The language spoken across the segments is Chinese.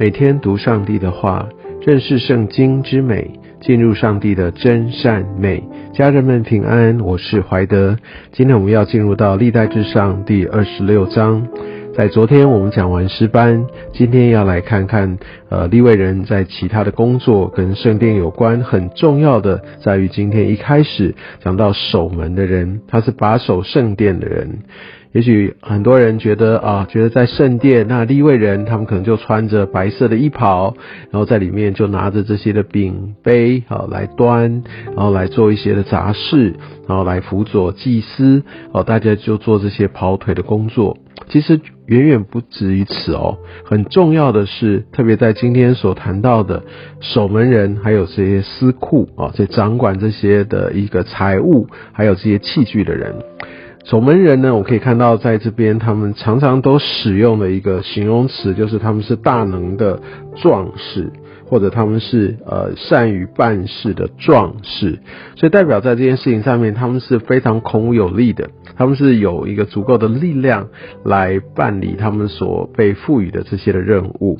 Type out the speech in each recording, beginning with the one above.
每天读上帝的话，认识圣经之美，进入上帝的真善美。家人们平安，我是怀德。今天我们要进入到历代至上第二十六章。在昨天我们讲完诗班，今天要来看看呃立位人在其他的工作跟圣殿有关。很重要的在于今天一开始讲到守门的人，他是把守圣殿的人。也许很多人觉得啊，觉得在圣殿那立位人，他们可能就穿着白色的衣袍，然后在里面就拿着这些的饼杯啊来端，然后来做一些的杂事，然后来辅佐祭司哦，大家就做这些跑腿的工作。其实远远不止于此哦，很重要的是，特别在今天所谈到的守门人，还有这些司库啊，这掌管这些的一个财务，还有这些器具的人。守门人呢，我可以看到在这边，他们常常都使用的一个形容词，就是他们是大能的壮士，或者他们是呃善于办事的壮士，所以代表在这件事情上面，他们是非常孔武有力的，他们是有一个足够的力量来办理他们所被赋予的这些的任务。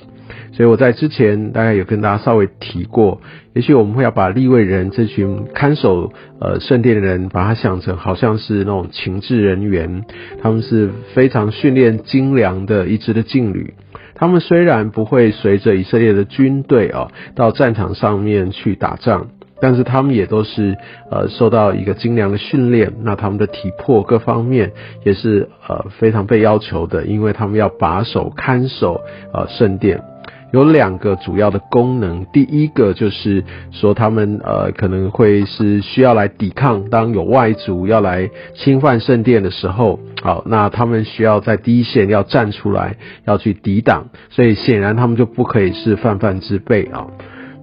所以我在之前大概有跟大家稍微提过，也许我们会要把立位人这群看守呃圣殿的人，把它想成好像是那种情治人员，他们是非常训练精良的一支的劲旅。他们虽然不会随着以色列的军队啊到战场上面去打仗，但是他们也都是呃受到一个精良的训练，那他们的体魄各方面也是呃非常被要求的，因为他们要把守看守呃圣殿。有两个主要的功能，第一个就是说他们呃可能会是需要来抵抗，当有外族要来侵犯圣殿的时候，好，那他们需要在第一线要站出来，要去抵挡，所以显然他们就不可以是泛泛之辈啊。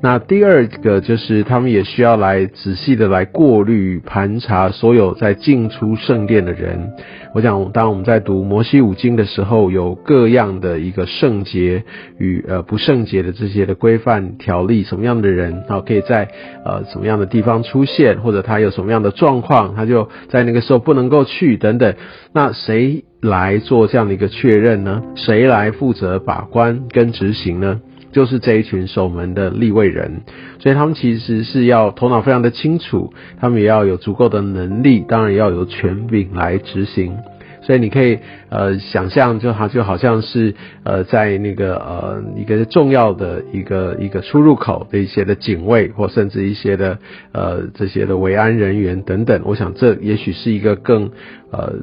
那第二个就是他们也需要来仔细的来过滤盘查所有在进出圣殿的人。我想，当我们在读摩西五经的时候，有各样的一个圣洁与呃不圣洁的这些的规范条例，什么样的人啊可以在呃什么样的地方出现，或者他有什么样的状况，他就在那个时候不能够去等等。那谁来做这样的一个确认呢？谁来负责把关跟执行呢？就是这一群守门的立位人，所以他们其实是要头脑非常的清楚，他们也要有足够的能力，当然要有权柄来执行。所以你可以呃想象，就好就好像是呃在那个呃一个重要的一个一个出入口的一些的警卫，或甚至一些的呃这些的维安人员等等。我想这也许是一个更呃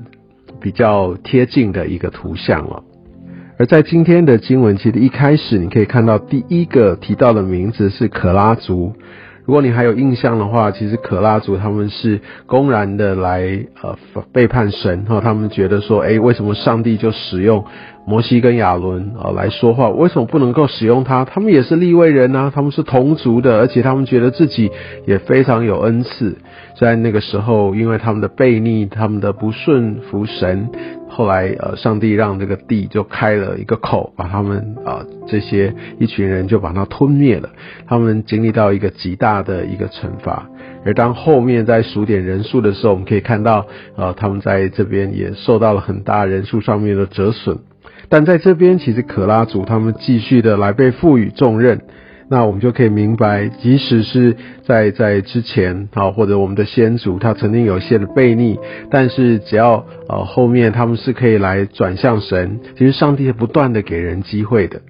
比较贴近的一个图像了。而在今天的经文，其实一开始你可以看到第一个提到的名字是可拉族。如果你还有印象的话，其实可拉族他们是公然的来呃背叛神哈，他们觉得说，哎，为什么上帝就使用摩西跟亚伦啊来说话，为什么不能够使用他？他们也是立位人呐，他们是同族的，而且他们觉得自己也非常有恩赐。在那个时候，因为他们的悖逆，他们的不顺服神。后来，呃，上帝让这个地就开了一个口，把他们啊这些一群人就把它吞灭了。他们经历到一个极大的一个惩罚。而当后面在数点人数的时候，我们可以看到，呃，他们在这边也受到了很大人数上面的折损。但在这边，其实可拉族他们继续的来被赋予重任。那我们就可以明白，即使是在在之前啊，或者我们的先祖他曾经有一些的悖逆，但是只要呃后面他们是可以来转向神，其实上帝是不断的给人机会的。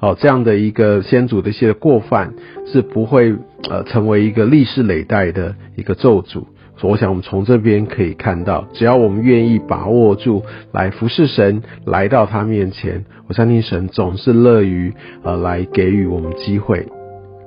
哦，这样的一个先祖的一些过犯是不会呃成为一个历史累代的一个咒诅。我想我们从这边可以看到，只要我们愿意把握住来服侍神，来到他面前，我相信神总是乐于呃来给予我们机会。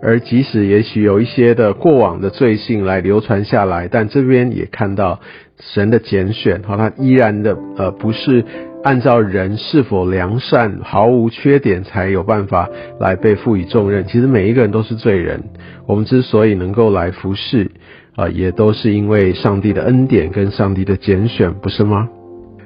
而即使也许有一些的过往的罪性来流传下来，但这边也看到神的拣选，好，他依然的呃不是按照人是否良善毫无缺点才有办法来被赋予重任。其实每一个人都是罪人，我们之所以能够来服侍。啊，也都是因为上帝的恩典跟上帝的拣选，不是吗？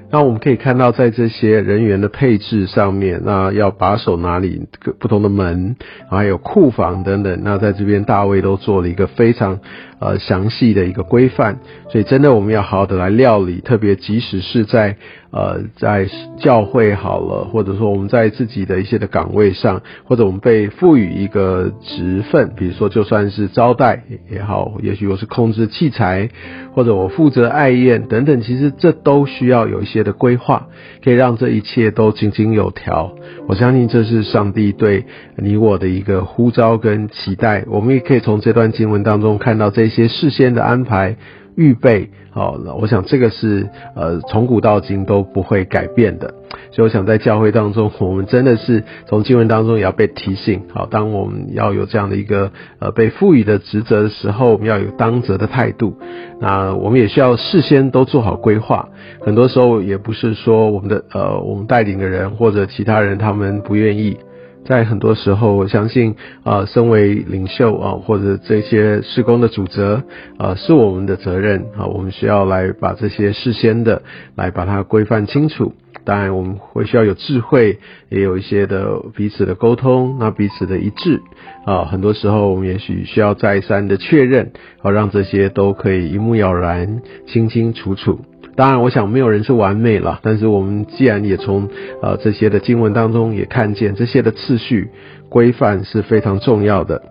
那我们可以看到，在这些人员的配置上面，那要把守哪里不同的门，还有库房等等，那在这边大卫都做了一个非常呃详细的一个规范。所以真的我们要好好的来料理，特别即使是在呃在教会好了，或者说我们在自己的一些的岗位上，或者我们被赋予一个职分，比如说就算是招待也好，也许我是控制器材，或者我负责爱宴等等，其实这都需要有一些的规划，可以让这一切都井井有条。我相信这是上帝对你我的一个呼召跟期待。我们也可以从这段经文当中看到这些事先的安排。预备好了，我想这个是呃从古到今都不会改变的，所以我想在教会当中，我们真的是从经文当中也要被提醒。好，当我们要有这样的一个呃被赋予的职责的时候，我们要有当责的态度。那我们也需要事先都做好规划。很多时候也不是说我们的呃我们带领的人或者其他人他们不愿意。在很多时候，我相信啊，身为领袖啊，或者这些施工的主责啊，是我们的责任啊，我们需要来把这些事先的来把它规范清楚。当然，我们会需要有智慧，也有一些的彼此的沟通，那彼此的一致啊，很多时候我们也许需要再三的确认，好让这些都可以一目了然、清清楚楚。当然，我想没有人是完美了。但是我们既然也从呃这些的经文当中也看见这些的次序规范是非常重要的，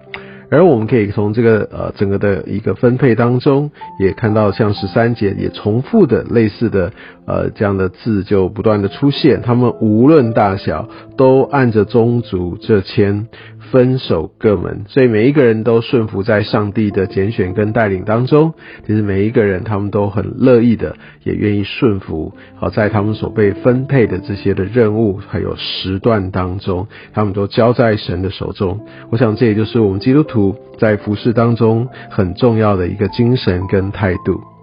而我们可以从这个呃整个的一个分配当中也看到，像十三节也重复的类似的呃这样的字就不断的出现，他们无论大小都按着宗族这签。分守各门，所以每一个人都顺服在上帝的拣选跟带领当中。其实每一个人他们都很乐意的，也愿意顺服。好，在他们所被分配的这些的任务还有时段当中，他们都交在神的手中。我想这也就是我们基督徒在服侍当中很重要的一个精神跟态度。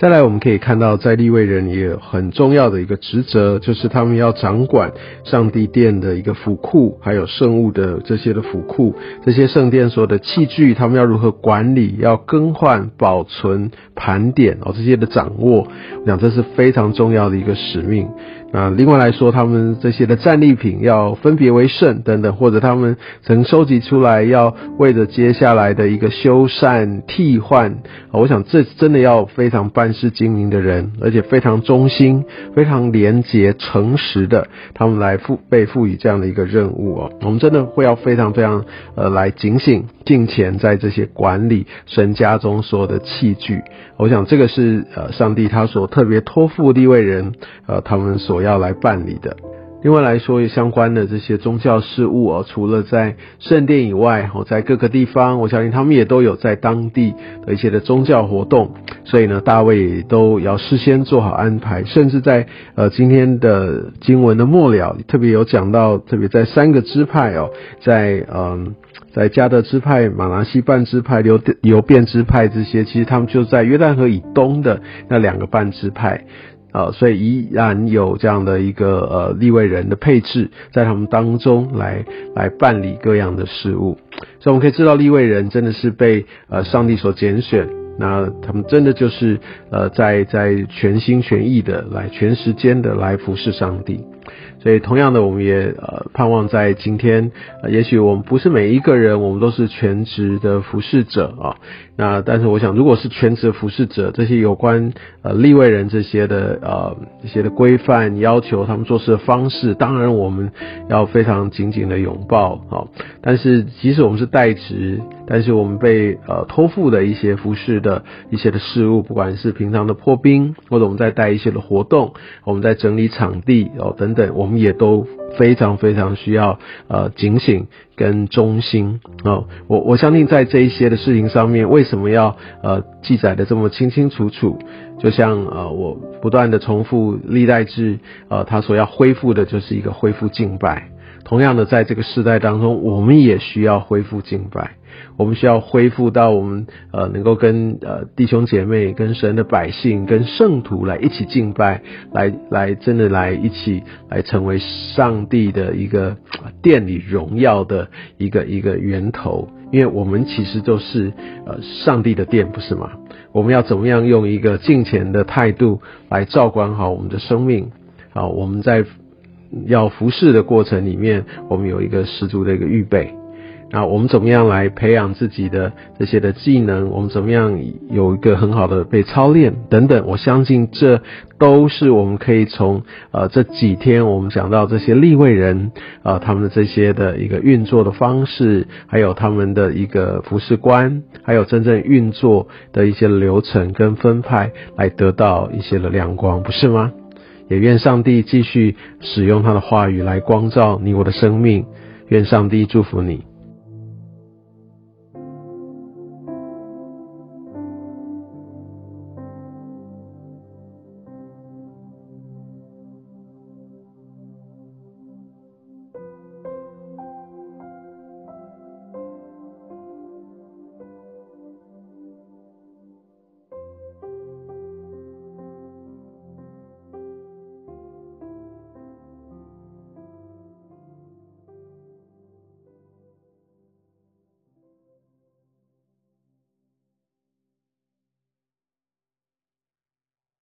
再来，我们可以看到，在立位人也有很重要的一个职责，就是他们要掌管上帝殿的一个府库，还有圣物的这些的府库，这些圣殿所有的器具，他们要如何管理，要更换、保存、盘点哦，这些的掌握，我想这是非常重要的一个使命。那另外来说，他们这些的战利品要分别为圣等等，或者他们曾收集出来，要为着接下来的一个修缮替换，我想这真的要非常办事精明的人，而且非常忠心、非常廉洁、诚实的，他们来赋被赋予这样的一个任务哦。我们真的会要非常非常呃来警醒、敬虔在这些管理神家中所有的器具。我想这个是呃上帝他所特别托付立位人呃他们所。我要来办理的。另外来说，相关的这些宗教事务哦，除了在圣殿以外，哦，在各个地方，我相信他们也都有在当地的一些的宗教活动。所以呢，大卫都要事先做好安排，甚至在呃今天的经文的末了，特别有讲到，特别在三个支派哦，在嗯在加德支派、马拿西半支派、流流变支派这些，其实他们就在约旦河以东的那两个半支派。呃，所以依然有这样的一个呃立位人的配置，在他们当中来来办理各样的事务，所以我们可以知道立位人真的是被呃上帝所拣选，那他们真的就是呃在在全心全意的来全时间的来服侍上帝。所以，同样的，我们也呃盼望在今天，也许我们不是每一个人，我们都是全职的服侍者啊。那但是，我想，如果是全职服侍者，这些有关呃立位人这些的呃一些的规范要求，他们做事的方式，当然我们要非常紧紧的拥抱啊。但是，即使我们是代职，但是我们被呃托付的一些服侍的一些的事物，不管是平常的破冰，或者我们在带一些的活动，我们在整理场地哦等等，我。我们也都非常非常需要呃警醒跟忠心哦，我我相信在这一些的事情上面，为什么要呃记载的这么清清楚楚？就像呃我不断的重复历代志，呃他所要恢复的就是一个恢复敬拜。同样的，在这个时代当中，我们也需要恢复敬拜。我们需要恢复到我们呃能够跟呃弟兄姐妹、跟神的百姓、跟圣徒来一起敬拜，来来真的来一起来成为上帝的一个殿里荣耀的一个一个源头。因为我们其实都是呃上帝的殿，不是吗？我们要怎么样用一个敬虔的态度来照管好我们的生命？好，我们在要服侍的过程里面，我们有一个十足的一个预备。啊，我们怎么样来培养自己的这些的技能？我们怎么样有一个很好的被操练等等？我相信这都是我们可以从呃这几天我们讲到这些立位人啊，他们的这些的一个运作的方式，还有他们的一个服饰观，还有真正运作的一些流程跟分派，来得到一些的亮光，不是吗？也愿上帝继续使用他的话语来光照你我的生命。愿上帝祝福你。